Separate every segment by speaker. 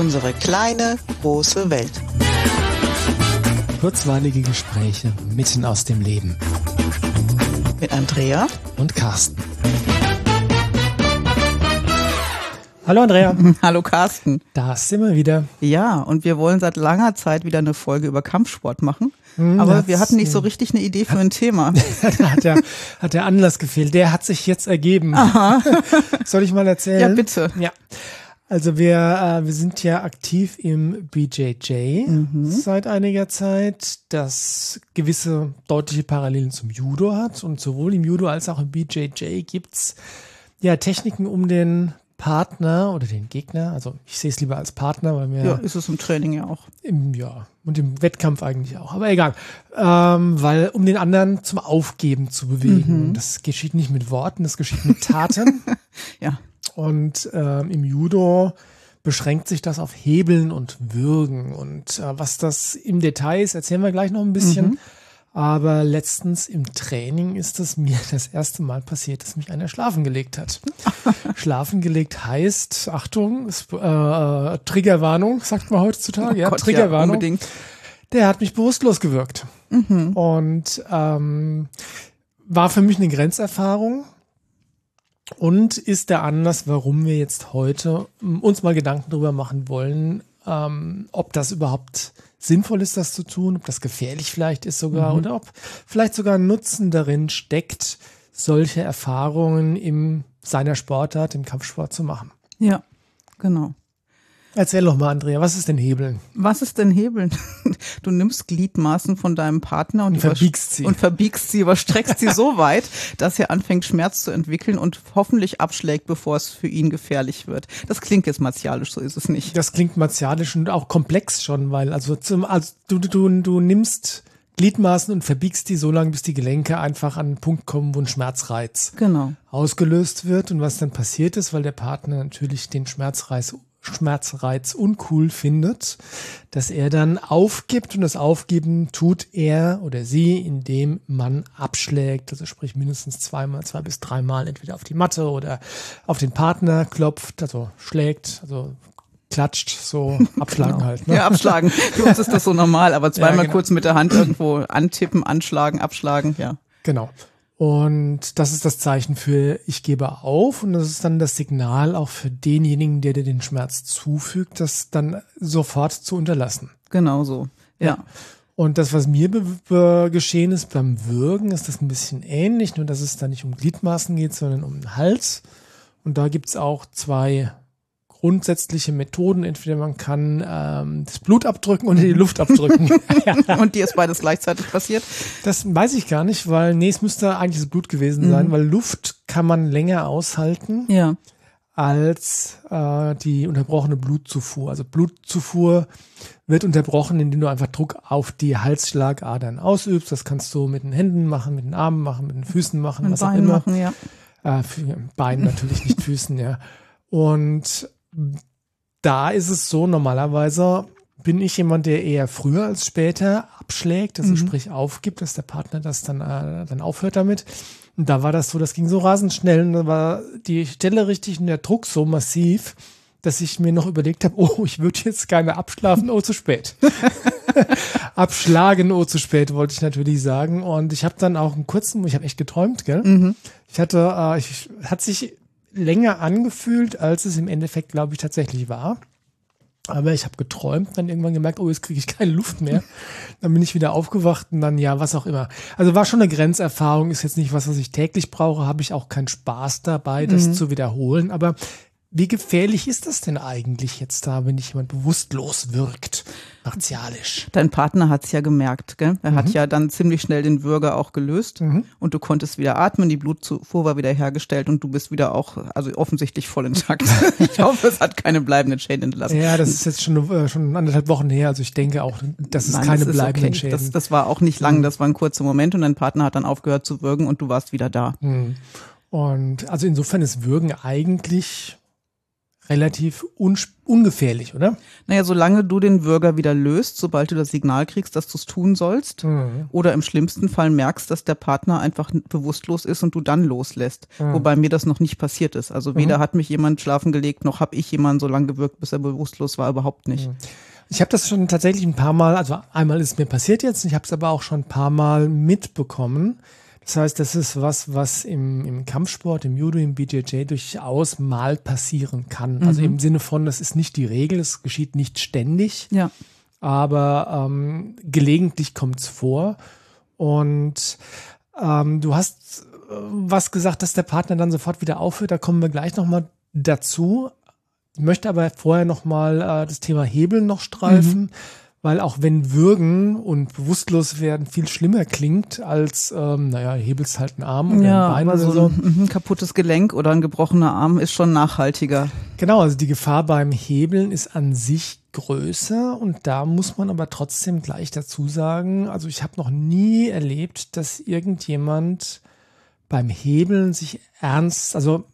Speaker 1: Unsere kleine, große Welt.
Speaker 2: Kurzweilige Gespräche mitten aus dem Leben.
Speaker 1: Mit Andrea
Speaker 2: und Carsten. Hallo Andrea.
Speaker 1: Hallo Carsten.
Speaker 2: Da sind wir wieder.
Speaker 1: Ja, und wir wollen seit langer Zeit wieder eine Folge über Kampfsport machen. Hm, aber wir hatten nicht so richtig eine Idee für ein Thema.
Speaker 2: da hat der, hat der Anlass gefehlt. Der hat sich jetzt ergeben. Aha. Soll ich mal erzählen?
Speaker 1: Ja, bitte.
Speaker 2: Ja. Also wir, äh, wir sind ja aktiv im BJJ mhm. seit einiger Zeit, das gewisse deutliche Parallelen zum Judo hat. Und sowohl im Judo als auch im BJJ gibt's ja Techniken, um den Partner oder den Gegner, also ich sehe es lieber als Partner, weil mir.
Speaker 1: Ja, ist es im Training ja auch.
Speaker 2: Im, ja, und im Wettkampf eigentlich auch. Aber egal. Ähm, weil, um den anderen zum Aufgeben zu bewegen. Mhm. Das geschieht nicht mit Worten, das geschieht mit Taten.
Speaker 1: ja.
Speaker 2: Und ähm, im Judo beschränkt sich das auf Hebeln und Würgen. Und äh, was das im Detail ist, erzählen wir gleich noch ein bisschen. Mhm. Aber letztens im Training ist es mir das erste Mal passiert, dass mich einer schlafen gelegt hat. schlafen gelegt heißt, Achtung, ist, äh, äh, Triggerwarnung, sagt man heutzutage. Oh
Speaker 1: ja, Gott, Triggerwarnung. Ja, unbedingt.
Speaker 2: Der hat mich bewusstlos gewirkt. Mhm. Und ähm, war für mich eine Grenzerfahrung und ist der Anlass, warum wir jetzt heute ähm, uns mal Gedanken darüber machen wollen, ähm, ob das überhaupt sinnvoll ist, das zu tun, ob das gefährlich vielleicht ist sogar mhm. oder ob vielleicht sogar ein Nutzen darin steckt, solche Erfahrungen im seiner Sportart, im Kampfsport zu machen.
Speaker 1: Ja, genau.
Speaker 2: Erzähl doch mal, Andrea, was ist denn Hebeln?
Speaker 1: Was ist denn Hebeln? Du nimmst Gliedmaßen von deinem Partner und,
Speaker 2: und verbiegst sie.
Speaker 1: Und verbiegst sie, überstreckst sie so weit, dass er anfängt, Schmerz zu entwickeln und hoffentlich abschlägt, bevor es für ihn gefährlich wird. Das klingt jetzt martialisch, so ist es nicht.
Speaker 2: Das klingt martialisch und auch komplex schon, weil also, zum, also du, du, du nimmst Gliedmaßen und verbiegst die so lange, bis die Gelenke einfach an einen Punkt kommen, wo ein Schmerzreiz
Speaker 1: genau.
Speaker 2: ausgelöst wird. Und was dann passiert ist, weil der Partner natürlich den Schmerzreiz Schmerzreiz uncool findet, dass er dann aufgibt und das Aufgeben tut er oder sie, indem man abschlägt, also sprich mindestens zweimal, zwei bis dreimal entweder auf die Matte oder auf den Partner klopft, also schlägt, also klatscht, so abschlagen genau. halt.
Speaker 1: Ne? Ja, abschlagen. Für uns ist das so normal, aber zweimal ja, genau. kurz mit der Hand irgendwo antippen, anschlagen, abschlagen, ja.
Speaker 2: Genau. Und das ist das Zeichen für ich gebe auf und das ist dann das Signal auch für denjenigen, der dir den Schmerz zufügt, das dann sofort zu unterlassen.
Speaker 1: Genau so, ja. ja.
Speaker 2: Und das, was mir geschehen ist beim Würgen, ist das ein bisschen ähnlich, nur dass es da nicht um Gliedmaßen geht, sondern um den Hals. Und da gibt's auch zwei grundsätzliche Methoden. Entweder man kann ähm, das Blut abdrücken oder die Luft abdrücken.
Speaker 1: Und dir ist beides gleichzeitig passiert?
Speaker 2: Das weiß ich gar nicht, weil nee, es müsste eigentlich das Blut gewesen sein, mhm. weil Luft kann man länger aushalten.
Speaker 1: Ja
Speaker 2: als äh, die unterbrochene Blutzufuhr. Also Blutzufuhr wird unterbrochen, indem du einfach Druck auf die Halsschlagadern ausübst. Das kannst du mit den Händen machen, mit den Armen machen, mit den Füßen machen, mit was Beinen auch immer. Machen, ja. Äh, Beinen natürlich, nicht Füßen, ja. Und da ist es so, normalerweise bin ich jemand, der eher früher als später abschlägt, also mhm. sprich aufgibt, dass der Partner das dann, äh, dann aufhört damit. Und da war das so, das ging so rasend schnell und da war die Stelle richtig und der Druck so massiv, dass ich mir noch überlegt habe, oh, ich würde jetzt gerne abschlafen, oh, zu spät. Abschlagen, oh, zu spät, wollte ich natürlich sagen. Und ich habe dann auch einen kurzen, ich habe echt geträumt, gell? Mhm. Ich hatte, äh, ich, hat sich länger angefühlt, als es im Endeffekt, glaube ich, tatsächlich war. Aber ich habe geträumt, dann irgendwann gemerkt, oh, jetzt kriege ich keine Luft mehr. dann bin ich wieder aufgewacht und dann, ja, was auch immer. Also war schon eine Grenzerfahrung, ist jetzt nicht was, was ich täglich brauche, habe ich auch keinen Spaß dabei, das mhm. zu wiederholen. Aber wie gefährlich ist das denn eigentlich jetzt da, wenn dich jemand bewusstlos wirkt? Martialisch.
Speaker 1: Dein Partner hat es ja gemerkt, gell? Er mhm. hat ja dann ziemlich schnell den Würger auch gelöst mhm. und du konntest wieder atmen, die Blutzufuhr war wieder hergestellt und du bist wieder auch, also offensichtlich voll intakt. ich hoffe, es hat keine bleibenden Schäden hinterlassen.
Speaker 2: Ja, das ist jetzt schon, äh, schon anderthalb Wochen her, also ich denke auch, das ist Nein, keine das bleibenden okay. Schäden.
Speaker 1: Das, das, war auch nicht lang, mhm. das war ein kurzer Moment und dein Partner hat dann aufgehört zu würgen und du warst wieder da.
Speaker 2: Mhm. Und also insofern ist Würgen eigentlich relativ un ungefährlich, oder?
Speaker 1: Naja, solange du den Würger wieder löst, sobald du das Signal kriegst, dass du es tun sollst, mhm. oder im schlimmsten Fall merkst, dass der Partner einfach bewusstlos ist und du dann loslässt. Mhm. Wobei mir das noch nicht passiert ist. Also weder mhm. hat mich jemand schlafen gelegt, noch habe ich jemanden so lange gewirkt, bis er bewusstlos war, überhaupt nicht. Mhm.
Speaker 2: Ich habe das schon tatsächlich ein paar Mal, also einmal ist mir passiert jetzt, ich habe es aber auch schon ein paar Mal mitbekommen das heißt, das ist was, was im, im Kampfsport, im Judo, im BJJ durchaus mal passieren kann. Also mhm. Also im Sinne von, das ist nicht die Regel, es geschieht nicht ständig,
Speaker 1: ja.
Speaker 2: aber ähm, gelegentlich kommt es vor. Und ähm, du hast äh, was gesagt, dass der Partner dann sofort wieder aufhört. Da kommen wir gleich nochmal dazu. Ich möchte aber vorher nochmal äh, das Thema Hebeln noch streifen. Mhm weil auch wenn Würgen und bewusstlos werden viel schlimmer klingt als, ähm, naja, hebelst halt einen Arm oder
Speaker 1: ja,
Speaker 2: ein Bein
Speaker 1: oder so. so. Ein, kaputtes Gelenk oder ein gebrochener Arm ist schon nachhaltiger.
Speaker 2: Genau, also die Gefahr beim Hebeln ist an sich größer und da muss man aber trotzdem gleich dazu sagen, also ich habe noch nie erlebt, dass irgendjemand beim Hebeln sich ernst, also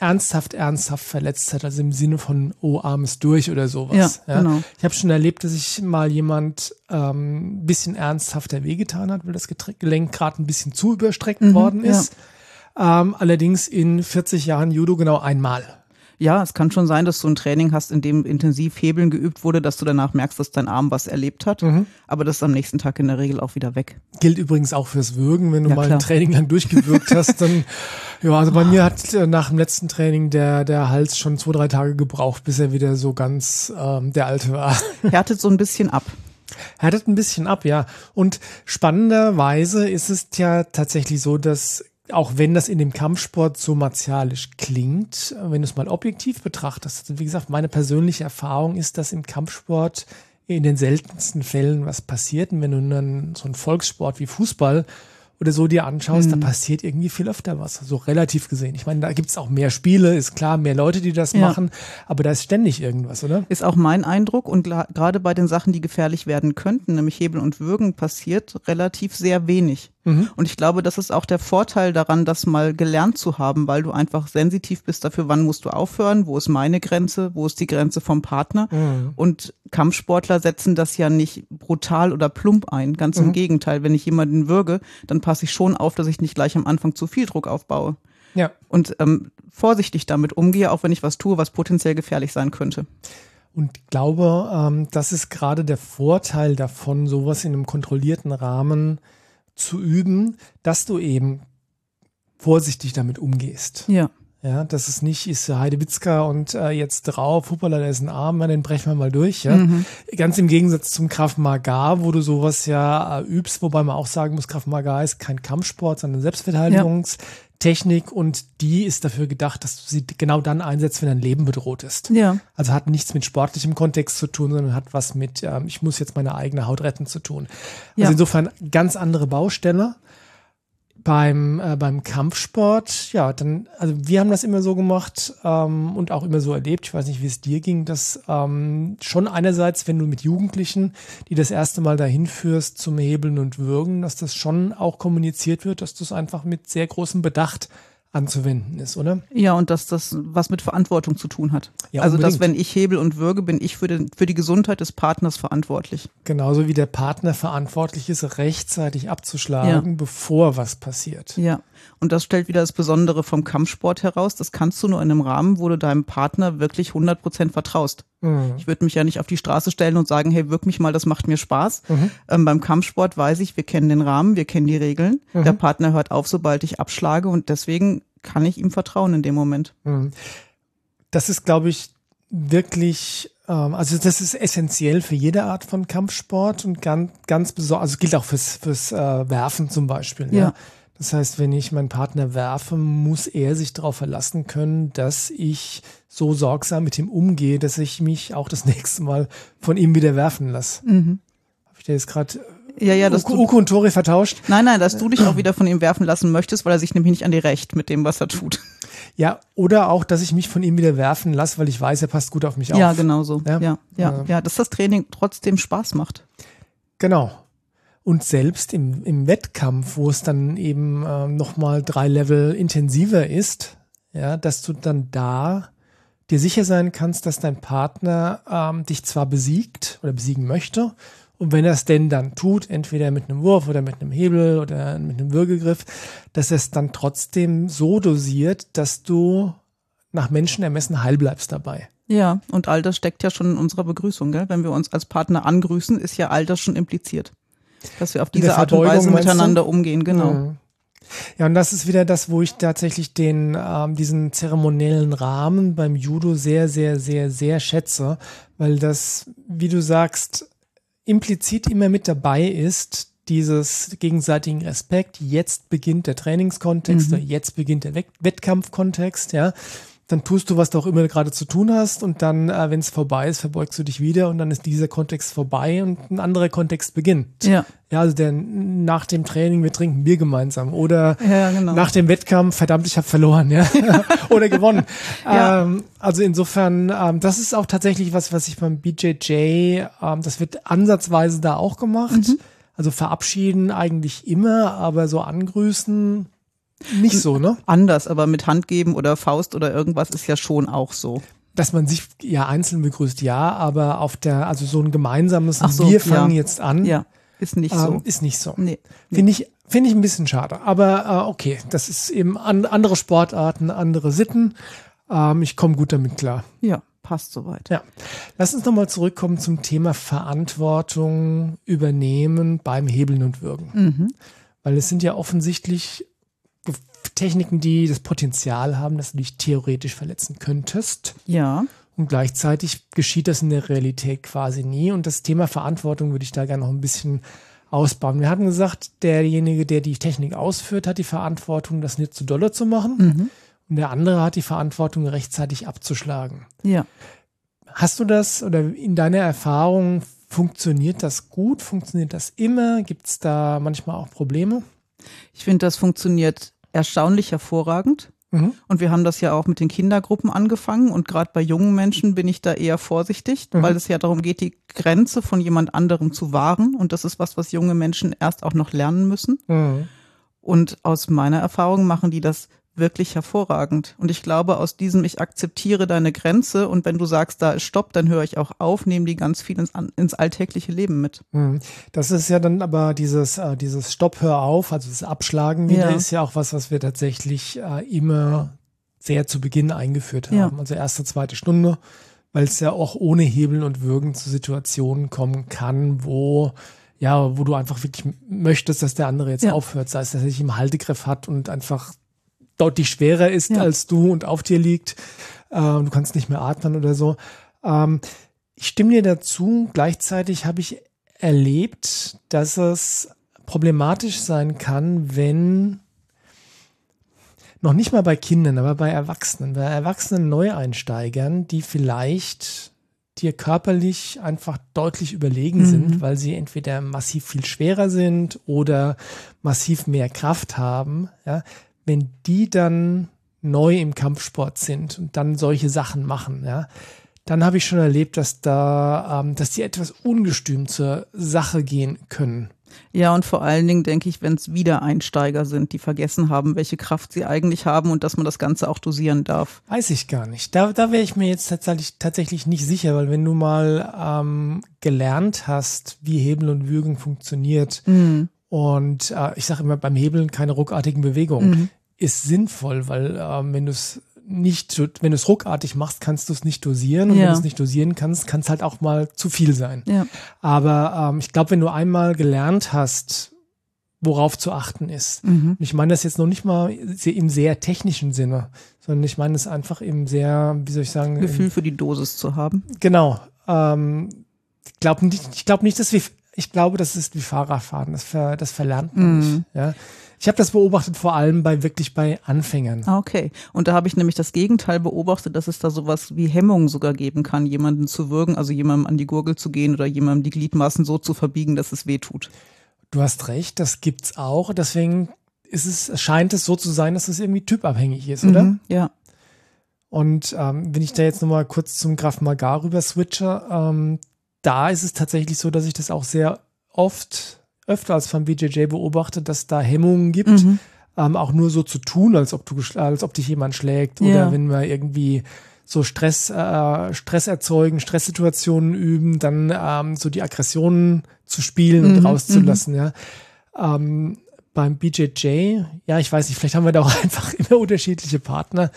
Speaker 2: ernsthaft, ernsthaft verletzt hat, also im Sinne von, oh, armes durch oder sowas.
Speaker 1: Ja, ja. Genau.
Speaker 2: Ich habe schon erlebt, dass sich mal jemand ähm, bisschen ernsthafter wehgetan hat, weil das Gelenk gerade ein bisschen zu überstreckt mhm, worden ist. Ja. Ähm, allerdings in 40 Jahren Judo genau einmal.
Speaker 1: Ja, es kann schon sein, dass du ein Training hast, in dem intensiv Hebeln geübt wurde, dass du danach merkst, dass dein Arm was erlebt hat. Mhm. Aber das ist am nächsten Tag in der Regel auch wieder weg.
Speaker 2: Gilt übrigens auch fürs Würgen. Wenn du ja, mal klar. ein Training lang durchgewürgt hast, dann, ja, also bei mir hat äh, nach dem letzten Training der, der Hals schon zwei, drei Tage gebraucht, bis er wieder so ganz ähm, der alte war.
Speaker 1: Härtet so ein bisschen ab.
Speaker 2: Härtet ein bisschen ab, ja. Und spannenderweise ist es ja tatsächlich so, dass auch wenn das in dem Kampfsport so martialisch klingt, wenn du es mal objektiv betrachtest, wie gesagt, meine persönliche Erfahrung ist, dass im Kampfsport in den seltensten Fällen was passiert. Und wenn du dann so einen Volkssport wie Fußball oder so dir anschaust, mhm. da passiert irgendwie viel öfter was, so relativ gesehen. Ich meine, da gibt's auch mehr Spiele, ist klar, mehr Leute, die das ja. machen, aber da ist ständig irgendwas, oder?
Speaker 1: Ist auch mein Eindruck und gerade bei den Sachen, die gefährlich werden könnten, nämlich Hebel und Würgen, passiert relativ sehr wenig. Mhm. Und ich glaube, das ist auch der Vorteil daran, das mal gelernt zu haben, weil du einfach sensitiv bist dafür, wann musst du aufhören, wo ist meine Grenze, wo ist die Grenze vom Partner. Mhm. Und Kampfsportler setzen das ja nicht brutal oder plump ein. Ganz mhm. im Gegenteil. Wenn ich jemanden würge, dann passe ich schon auf, dass ich nicht gleich am Anfang zu viel Druck aufbaue.
Speaker 2: Ja.
Speaker 1: Und ähm, vorsichtig damit umgehe, auch wenn ich was tue, was potenziell gefährlich sein könnte.
Speaker 2: Und ich glaube, ähm, das ist gerade der Vorteil davon, sowas in einem kontrollierten Rahmen zu üben, dass du eben vorsichtig damit umgehst.
Speaker 1: Ja.
Speaker 2: Ja, dass es nicht ist Heidewitzka und äh, jetzt drauf, hoppala, da ist ein Arm, den brechen wir mal durch. Ja? Mhm. Ganz im Gegensatz zum Krav Maga, wo du sowas ja äh, übst, wobei man auch sagen muss, Krav Maga ist kein Kampfsport, sondern Selbstverteidigungstechnik ja. und die ist dafür gedacht, dass du sie genau dann einsetzt, wenn dein Leben bedroht ist.
Speaker 1: Ja.
Speaker 2: Also hat nichts mit sportlichem Kontext zu tun, sondern hat was mit, ähm, ich muss jetzt meine eigene Haut retten zu tun. Also ja. insofern ganz andere Baustelle beim, äh, beim Kampfsport, ja, dann, also wir haben das immer so gemacht ähm, und auch immer so erlebt, ich weiß nicht, wie es dir ging, dass ähm, schon einerseits, wenn du mit Jugendlichen, die das erste Mal dahin führst zum Hebeln und Würgen, dass das schon auch kommuniziert wird, dass du es einfach mit sehr großem Bedacht anzuwenden ist, oder?
Speaker 1: Ja, und dass das was mit Verantwortung zu tun hat. Ja, also, unbedingt. dass wenn ich hebel und würge, bin ich für, den, für die Gesundheit des Partners verantwortlich.
Speaker 2: Genauso wie der Partner verantwortlich ist, rechtzeitig abzuschlagen, ja. bevor was passiert.
Speaker 1: Ja, und das stellt wieder das Besondere vom Kampfsport heraus. Das kannst du nur in einem Rahmen, wo du deinem Partner wirklich 100 Prozent vertraust. Mhm. Ich würde mich ja nicht auf die Straße stellen und sagen, hey, wirk mich mal, das macht mir Spaß. Mhm. Ähm, beim Kampfsport weiß ich, wir kennen den Rahmen, wir kennen die Regeln. Mhm. Der Partner hört auf, sobald ich abschlage und deswegen kann ich ihm vertrauen in dem Moment.
Speaker 2: Mhm. Das ist, glaube ich, wirklich, ähm, also das ist essentiell für jede Art von Kampfsport und ganz, ganz besonders, also gilt auch fürs, fürs äh, Werfen zum Beispiel. Ja. ja. Das heißt, wenn ich meinen Partner werfe, muss er sich darauf verlassen können, dass ich so sorgsam mit ihm umgehe, dass ich mich auch das nächste Mal von ihm wieder werfen lasse. Mhm. Habe ich dir jetzt gerade
Speaker 1: ja, ja, dass
Speaker 2: Uko und Tori vertauscht?
Speaker 1: Nein, nein, dass du dich auch wieder von ihm werfen lassen möchtest, weil er sich nämlich nicht an dir recht mit dem, was er tut.
Speaker 2: Ja, oder auch, dass ich mich von ihm wieder werfen lasse, weil ich weiß, er passt gut auf mich auf.
Speaker 1: Ja, genau so. Ja, ja, ja, ja dass das Training trotzdem Spaß macht.
Speaker 2: Genau. Und selbst im, im Wettkampf, wo es dann eben äh, nochmal drei Level intensiver ist, ja, dass du dann da dir sicher sein kannst, dass dein Partner ähm, dich zwar besiegt oder besiegen möchte, und wenn er es denn dann tut, entweder mit einem Wurf oder mit einem Hebel oder mit einem Würgegriff, dass er es dann trotzdem so dosiert, dass du nach Menschenermessen heil bleibst dabei.
Speaker 1: Ja, und all das steckt ja schon in unserer Begrüßung. Gell? Wenn wir uns als Partner angrüßen, ist ja all das schon impliziert. Dass wir auf diese Art und Weise miteinander umgehen, genau.
Speaker 2: Mhm. Ja, und das ist wieder das, wo ich tatsächlich den, ähm, diesen zeremoniellen Rahmen beim Judo sehr, sehr, sehr, sehr schätze, weil das, wie du sagst, implizit immer mit dabei ist, dieses gegenseitigen Respekt. Jetzt beginnt der Trainingskontext, mhm. jetzt beginnt der Wettkampfkontext, ja dann tust du, was du auch immer gerade zu tun hast und dann, äh, wenn es vorbei ist, verbeugst du dich wieder und dann ist dieser Kontext vorbei und ein anderer Kontext beginnt.
Speaker 1: Ja.
Speaker 2: Ja, also der nach dem Training, wir trinken Bier gemeinsam oder ja, genau. nach dem Wettkampf, verdammt, ich habe verloren, ja, oder gewonnen. ja. ähm, also insofern, ähm, das ist auch tatsächlich was, was ich beim BJJ, ähm, das wird ansatzweise da auch gemacht. Mhm. Also verabschieden eigentlich immer, aber so angrüßen nicht so, ne?
Speaker 1: Anders, aber mit Hand geben oder Faust oder irgendwas ist ja schon auch so.
Speaker 2: Dass man sich ja einzeln begrüßt, ja, aber auf der, also so ein gemeinsames, so, wir fangen ja. jetzt an.
Speaker 1: Ja, ist nicht so.
Speaker 2: Ähm, ist nicht so. Nee. nee. Finde ich, finde ich ein bisschen schade. Aber äh, okay, das ist eben an, andere Sportarten, andere Sitten. Ähm, ich komme gut damit klar.
Speaker 1: Ja, passt soweit.
Speaker 2: Ja. Lass uns nochmal zurückkommen zum Thema Verantwortung übernehmen beim Hebeln und Würgen. Mhm. Weil es sind ja offensichtlich Techniken, die das Potenzial haben, dass du dich theoretisch verletzen könntest.
Speaker 1: Ja.
Speaker 2: Und gleichzeitig geschieht das in der Realität quasi nie. Und das Thema Verantwortung würde ich da gerne noch ein bisschen ausbauen. Wir hatten gesagt, derjenige, der die Technik ausführt, hat die Verantwortung, das nicht zu dolle zu machen. Mhm. Und der andere hat die Verantwortung, rechtzeitig abzuschlagen.
Speaker 1: Ja.
Speaker 2: Hast du das oder in deiner Erfahrung funktioniert das gut? Funktioniert das immer? Gibt es da manchmal auch Probleme?
Speaker 1: Ich finde, das funktioniert erstaunlich hervorragend. Mhm. Und wir haben das ja auch mit den Kindergruppen angefangen. Und gerade bei jungen Menschen bin ich da eher vorsichtig, mhm. weil es ja darum geht, die Grenze von jemand anderem zu wahren. Und das ist was, was junge Menschen erst auch noch lernen müssen. Mhm. Und aus meiner Erfahrung machen die das wirklich hervorragend. Und ich glaube, aus diesem, ich akzeptiere deine Grenze und wenn du sagst, da ist Stopp, dann höre ich auch auf, nehme die ganz viel ins, ins alltägliche Leben mit.
Speaker 2: Hm. Das ist ja dann aber dieses, äh, dieses Stopp, hör auf, also das Abschlagen wieder, ja. ist ja auch was, was wir tatsächlich äh, immer sehr zu Beginn eingeführt haben. Ja. Also erste, zweite Stunde, weil es ja auch ohne Hebeln und Würgen zu Situationen kommen kann, wo ja, wo du einfach wirklich möchtest, dass der andere jetzt ja. aufhört, sei es, dass er sich im Haltegriff hat und einfach deutlich schwerer ist ja. als du und auf dir liegt. Ähm, du kannst nicht mehr atmen oder so. Ähm, ich stimme dir dazu. Gleichzeitig habe ich erlebt, dass es problematisch sein kann, wenn noch nicht mal bei Kindern, aber bei Erwachsenen, bei erwachsenen Neueinsteigern, die vielleicht dir körperlich einfach deutlich überlegen mhm. sind, weil sie entweder massiv viel schwerer sind oder massiv mehr Kraft haben, ja, wenn die dann neu im Kampfsport sind und dann solche Sachen machen, ja, dann habe ich schon erlebt, dass da, ähm, dass die etwas ungestüm zur Sache gehen können.
Speaker 1: Ja, und vor allen Dingen denke ich, wenn es Wiedereinsteiger sind, die vergessen haben, welche Kraft sie eigentlich haben und dass man das Ganze auch dosieren darf.
Speaker 2: Weiß ich gar nicht. Da, da wäre ich mir jetzt tatsächlich, tatsächlich nicht sicher, weil wenn du mal ähm, gelernt hast, wie Hebel und Würgen funktioniert mhm. Und äh, ich sage immer beim Hebeln keine ruckartigen Bewegungen. Mhm ist sinnvoll, weil ähm, wenn du es nicht, wenn du es ruckartig machst, kannst du es nicht dosieren. Und ja. wenn du es nicht dosieren kannst, kann es halt auch mal zu viel sein.
Speaker 1: Ja.
Speaker 2: Aber ähm, ich glaube, wenn du einmal gelernt hast, worauf zu achten ist. Mhm. Ich meine das jetzt noch nicht mal im sehr technischen Sinne, sondern ich meine es einfach im sehr, wie soll ich sagen,
Speaker 1: Gefühl im, für die Dosis zu haben.
Speaker 2: Genau. Ähm, ich glaube nicht, ich glaube nicht, dass wir, ich glaube, das ist wie Fahrradfahren. Das, ver, das verlernt man mhm. nicht. Ja. Ich habe das beobachtet vor allem bei wirklich bei Anfängern.
Speaker 1: Ah, okay. Und da habe ich nämlich das Gegenteil beobachtet, dass es da sowas wie Hemmungen sogar geben kann, jemanden zu würgen, also jemandem an die Gurgel zu gehen oder jemandem die Gliedmaßen so zu verbiegen, dass es weh tut.
Speaker 2: Du hast recht, das gibt's auch. Deswegen ist es, scheint es so zu sein, dass es irgendwie typabhängig ist, oder? Mhm,
Speaker 1: ja.
Speaker 2: Und ähm, wenn ich da jetzt nochmal kurz zum Graf Magar rüber switche, ähm, da ist es tatsächlich so, dass ich das auch sehr oft öfter als vom BJJ beobachtet, dass da Hemmungen gibt, mhm. ähm, auch nur so zu tun, als ob du als ob dich jemand schlägt oder ja. wenn man irgendwie so Stress, äh, Stress erzeugen, Stresssituationen üben, dann ähm, so die Aggressionen zu spielen und
Speaker 1: Mhm,
Speaker 2: rauszulassen, ja. Ähm, beim BJJ, ja, ich weiß nicht, vielleicht haben wir da auch einfach immer unterschiedliche Partner.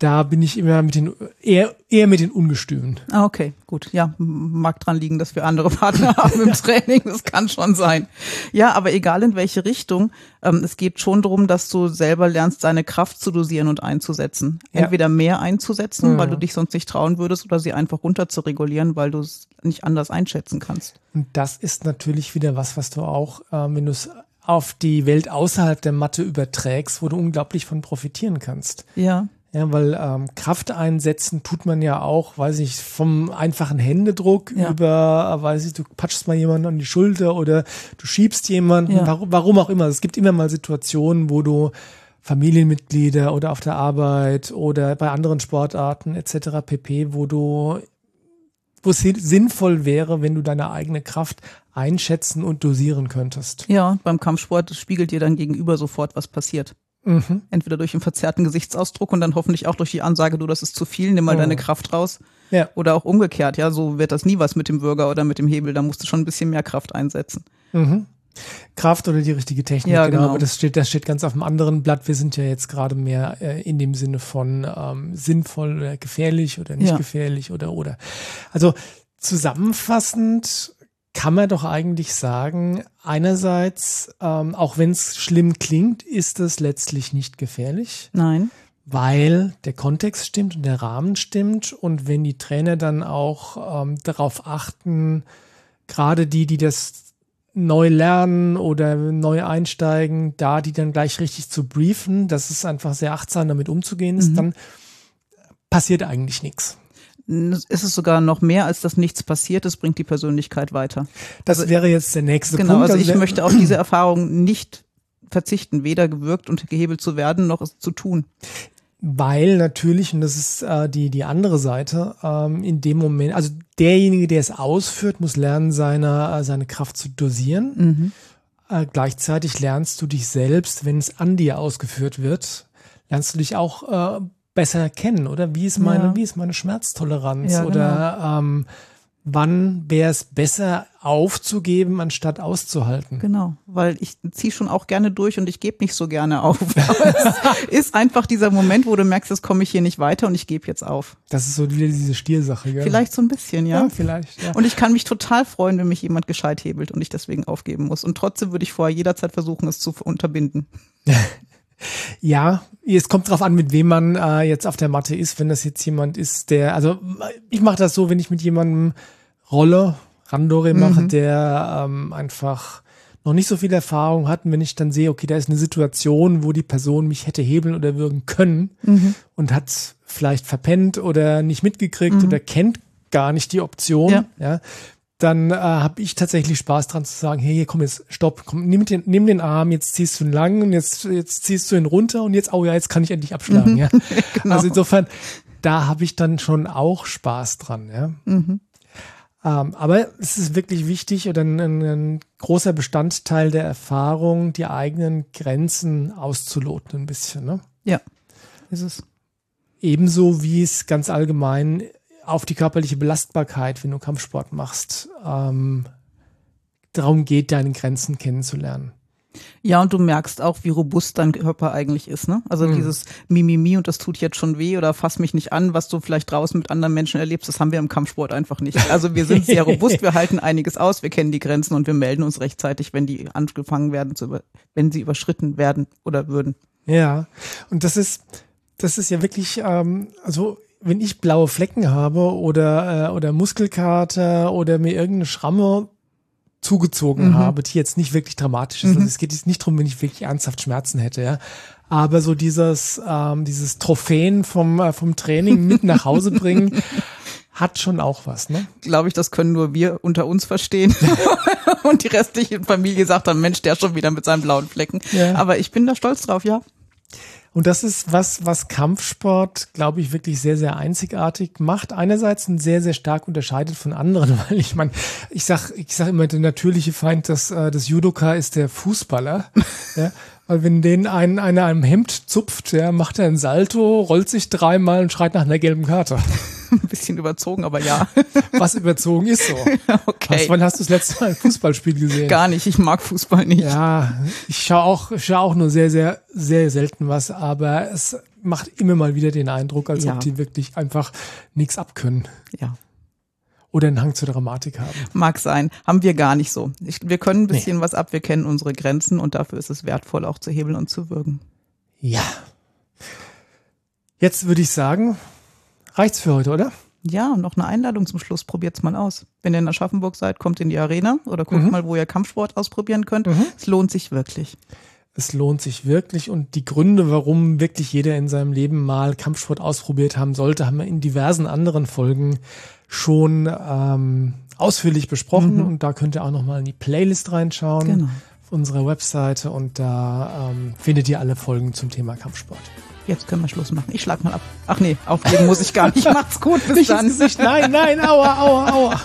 Speaker 2: Da bin ich immer mit den, eher, eher mit den Ungestümen.
Speaker 1: Ah, okay, gut. Ja, mag dran liegen, dass wir andere Partner haben im Training. Das kann schon sein. Ja, aber egal in welche Richtung, ähm, es geht schon darum, dass du selber lernst, deine Kraft zu dosieren und einzusetzen.
Speaker 2: Ja.
Speaker 1: Entweder mehr einzusetzen,
Speaker 2: Mhm.
Speaker 1: weil du dich sonst nicht trauen würdest, oder sie einfach runter zu regulieren, weil du es nicht anders einschätzen kannst.
Speaker 2: Und das ist natürlich wieder was, was du auch, ähm, wenn du es auf die Welt außerhalb der Matte überträgst, wo du unglaublich von profitieren kannst.
Speaker 1: Ja.
Speaker 2: Ja, weil ähm, Kraft einsetzen tut man ja auch, weiß ich, vom einfachen Händedruck
Speaker 1: Ja.
Speaker 2: über, äh, weiß ich, du patschst mal jemanden an die Schulter oder du schiebst jemanden,
Speaker 1: Ja.
Speaker 2: warum, warum auch immer. Es gibt immer mal Situationen, wo du Familienmitglieder oder auf der Arbeit oder bei anderen Sportarten etc. pp, wo du wo es sin- sinnvoll wäre, wenn du deine eigene Kraft einschätzen und dosieren könntest.
Speaker 1: Ja, beim Kampfsport spiegelt dir dann gegenüber sofort, was passiert.
Speaker 2: Mhm.
Speaker 1: Entweder durch einen verzerrten Gesichtsausdruck und dann hoffentlich auch durch die Ansage, du, das ist zu viel, nimm mal
Speaker 2: Oh.
Speaker 1: deine Kraft raus.
Speaker 2: Ja.
Speaker 1: Oder auch umgekehrt, ja, so wird das nie was mit dem Bürger oder mit dem Hebel, da musst du schon ein bisschen mehr Kraft einsetzen.
Speaker 2: Mhm. Kraft oder die richtige Technik,
Speaker 1: Ja,
Speaker 2: genau.
Speaker 1: genau.
Speaker 2: Aber das steht, das steht ganz auf dem anderen Blatt. Wir sind ja jetzt gerade mehr äh, in dem Sinne von ähm, sinnvoll oder gefährlich oder nicht
Speaker 1: Ja.
Speaker 2: gefährlich oder oder. Also zusammenfassend kann man doch eigentlich sagen, einerseits, ähm, auch wenn es schlimm klingt, ist es letztlich nicht gefährlich,
Speaker 1: Nein.
Speaker 2: weil der Kontext stimmt und der Rahmen stimmt. Und wenn die Trainer dann auch ähm, darauf achten, gerade die, die das neu lernen oder neu einsteigen, da die dann gleich richtig zu briefen, dass es einfach sehr achtsam damit umzugehen ist,
Speaker 1: Mhm.
Speaker 2: dann passiert eigentlich nichts.
Speaker 1: Es ist sogar noch mehr, als dass nichts passiert, es bringt die Persönlichkeit weiter.
Speaker 2: Das wäre jetzt der nächste
Speaker 1: Genau,
Speaker 2: Punkt.
Speaker 1: also ich möchte auf diese Erfahrung nicht verzichten, weder gewirkt und gehebelt zu werden, noch es zu tun.
Speaker 2: Weil natürlich, und das ist äh, die, die andere Seite, ähm, in dem Moment, also derjenige, der es ausführt, muss lernen, seine, äh, seine Kraft zu dosieren.
Speaker 1: Mhm.
Speaker 2: Äh, gleichzeitig lernst du dich selbst, wenn es an dir ausgeführt wird, lernst du dich auch äh, besser kennen, oder? Wie ist meine,
Speaker 1: Ja.
Speaker 2: wie ist meine Schmerztoleranz?
Speaker 1: Ja, genau.
Speaker 2: oder ähm, wann wäre es besser aufzugeben, anstatt auszuhalten?
Speaker 1: Genau, weil ich ziehe schon auch gerne durch und ich gebe nicht so gerne auf. Aber es ist einfach dieser Moment, wo du merkst, jetzt komme ich hier nicht weiter und ich gebe jetzt auf.
Speaker 2: Das ist so wieder diese Stiersache, gell?
Speaker 1: Vielleicht so ein bisschen, ja.
Speaker 2: Ja, vielleicht. Ja.
Speaker 1: Und ich kann mich total freuen, wenn mich jemand gescheit hebelt und ich deswegen aufgeben muss. Und trotzdem würde ich vorher jederzeit versuchen, es zu unterbinden.
Speaker 2: Ja, es kommt drauf an, mit wem man äh, jetzt auf der Matte ist. Wenn das jetzt jemand ist, der, also ich mache das so, wenn ich mit jemandem rolle, Randore mache, der ähm, einfach noch nicht so viel Erfahrung hat und wenn ich dann sehe, okay, da ist eine Situation, wo die Person mich hätte hebeln oder würgen können und hat vielleicht verpennt oder nicht mitgekriegt oder kennt gar nicht die Option,
Speaker 1: Ja.
Speaker 2: ja, dann äh, habe ich tatsächlich Spaß dran zu sagen, hey, komm jetzt, stopp, komm, nimm den, nimm den Arm, jetzt ziehst du ihn lang und jetzt, jetzt ziehst du ihn runter und jetzt, oh ja, jetzt kann ich endlich abschlagen, ja.
Speaker 1: Genau.
Speaker 2: Also insofern, da habe ich dann schon auch Spaß dran, ja.
Speaker 1: Mhm.
Speaker 2: Ähm, aber es ist wirklich wichtig oder ein, ein, ein großer Bestandteil der Erfahrung, die eigenen Grenzen auszuloten ein bisschen, ne?
Speaker 1: Ja, ist es.
Speaker 2: Ebenso wie es ganz allgemein auf die körperliche Belastbarkeit, wenn du Kampfsport machst, ähm, darum geht, deine Grenzen kennenzulernen.
Speaker 1: Ja, und du merkst auch, wie robust dein Körper eigentlich ist, ne? Also
Speaker 2: Mhm.
Speaker 1: dieses Mimimi und das tut jetzt schon weh oder fass mich nicht an, was du vielleicht draußen mit anderen Menschen erlebst, das haben wir im Kampfsport einfach nicht. Also wir sind sehr robust, wir halten einiges aus, wir kennen die Grenzen und wir melden uns rechtzeitig, wenn die angefangen werden zu über, wenn sie überschritten werden oder würden.
Speaker 2: Ja, und das ist, das ist ja wirklich, ähm, also wenn ich blaue Flecken habe oder, äh, oder Muskelkater oder mir irgendeine Schramme zugezogen
Speaker 1: Mhm.
Speaker 2: habe, die jetzt nicht wirklich dramatisch ist. Also es geht jetzt nicht drum, wenn ich wirklich ernsthaft Schmerzen hätte, ja. Aber so dieses, ähm, dieses Trophäen vom, äh, vom Training mit nach Hause bringen, hat schon auch was, ne?
Speaker 1: Glaube ich, das können nur wir unter uns verstehen. und die restliche Familie sagt dann, Mensch, der schon wieder mit seinen blauen Flecken.
Speaker 2: Ja.
Speaker 1: Aber ich bin da stolz drauf, ja.
Speaker 2: Und das ist was, was Kampfsport, glaube ich, wirklich sehr, sehr einzigartig macht. Einerseits ein sehr, sehr stark unterscheidet von anderen, weil ich meine, ich sag, ich sag immer, der natürliche Feind des, äh, des Judoka ist der Fußballer, ja, Weil wenn den einen einer einem Hemd zupft, ja, macht er ein Salto, rollt sich dreimal und schreit nach einer gelben Karte.
Speaker 1: Ein bisschen überzogen, aber ja.
Speaker 2: Was überzogen ist so.
Speaker 1: Okay.
Speaker 2: Was, wann hast du das letzte Mal ein Fußballspiel gesehen?
Speaker 1: Gar nicht, ich mag Fußball nicht.
Speaker 2: Ja, ich schaue auch, schaue auch nur sehr, sehr, sehr selten was, aber es macht immer mal wieder den Eindruck, als
Speaker 1: Ja.
Speaker 2: ob die wirklich einfach nichts abkönnen
Speaker 1: Ja.
Speaker 2: oder einen Hang zur Dramatik haben.
Speaker 1: Mag sein. Haben wir gar nicht so. Ich, wir können ein bisschen was ab, wir kennen unsere Grenzen und dafür ist es wertvoll, auch zu hebeln und zu würgen.
Speaker 2: Ja. Jetzt würde ich sagen, reicht's für heute, oder?
Speaker 1: Ja, noch eine Einladung zum Schluss. Probiert's mal aus. Wenn ihr in Aschaffenburg seid, kommt in die Arena oder guckt mal, wo ihr Kampfsport ausprobieren könnt. Es lohnt sich wirklich.
Speaker 2: Es lohnt sich wirklich und die Gründe, warum wirklich jeder in seinem Leben mal Kampfsport ausprobiert haben sollte, haben wir in diversen anderen Folgen schon ähm, ausführlich besprochen und da könnt ihr auch noch mal in die Playlist reinschauen
Speaker 1: Genau.
Speaker 2: auf unserer Webseite und da ähm, findet ihr alle Folgen zum Thema Kampfsport.
Speaker 1: Jetzt können wir Schluss machen. Ich schlag mal ab. Ach nee, auflegen muss ich gar nicht. Macht's gut, bis
Speaker 2: Nicht
Speaker 1: dann.
Speaker 2: Nein, nein, aua, aua, aua.